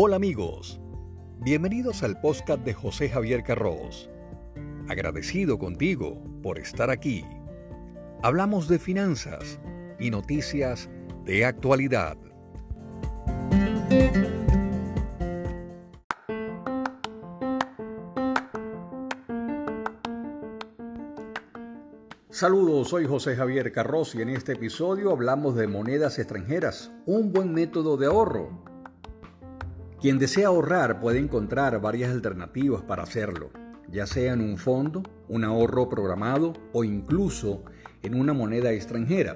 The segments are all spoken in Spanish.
Hola amigos, bienvenidos al podcast de José Javier Carros. Agradecido contigo por estar aquí. Hablamos de finanzas y noticias de actualidad. Saludos, soy José Javier Carros y en este episodio hablamos de monedas extranjeras, un buen método de ahorro. Quien desea ahorrar puede encontrar varias alternativas para hacerlo, ya sea en un fondo, un ahorro programado o incluso en una moneda extranjera.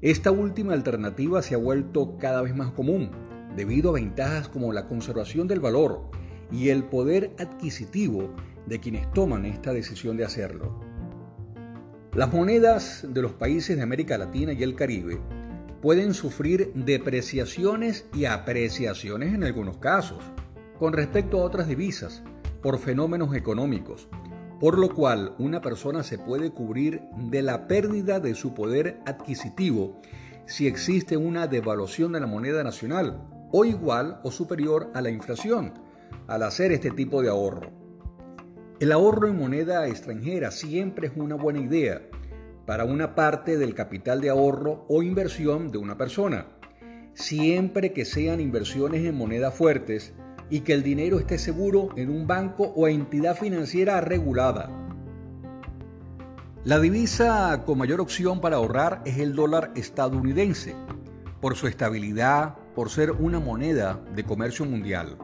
Esta última alternativa se ha vuelto cada vez más común debido a ventajas como la conservación del valor y el poder adquisitivo de quienes toman esta decisión de hacerlo. Las monedas de los países de América Latina y el Caribe pueden sufrir depreciaciones y apreciaciones en algunos casos con respecto a otras divisas por fenómenos económicos, por lo cual una persona se puede cubrir de la pérdida de su poder adquisitivo si existe una devaluación de la moneda nacional o igual o superior a la inflación al hacer este tipo de ahorro. El ahorro en moneda extranjera siempre es una buena idea para una parte del capital de ahorro o inversión de una persona, siempre que sean inversiones en monedas fuertes y que el dinero esté seguro en un banco o entidad financiera regulada. La divisa con mayor opción para ahorrar es el dólar estadounidense, por su estabilidad, por ser una moneda de comercio mundial.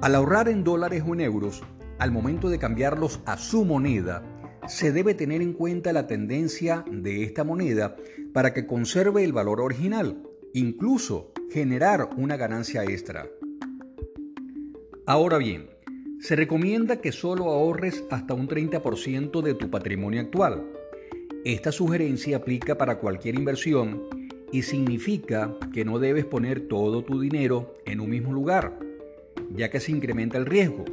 Al ahorrar en dólares o en euros, al momento de cambiarlos a su moneda, se debe tener en cuenta la tendencia de esta moneda para que conserve el valor original, incluso generar una ganancia extra. Ahora bien, se recomienda que solo ahorres hasta un 30% de tu patrimonio actual. Esta sugerencia aplica para cualquier inversión y significa que no debes poner todo tu dinero en un mismo lugar, ya que se incrementa el riesgo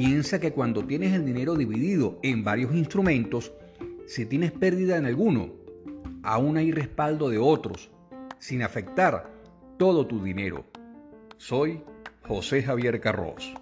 Piensa que cuando tienes el dinero dividido en varios instrumentos, si tienes pérdida en alguno, aún hay respaldo de otros, sin afectar todo tu dinero. Soy José Javier Carros.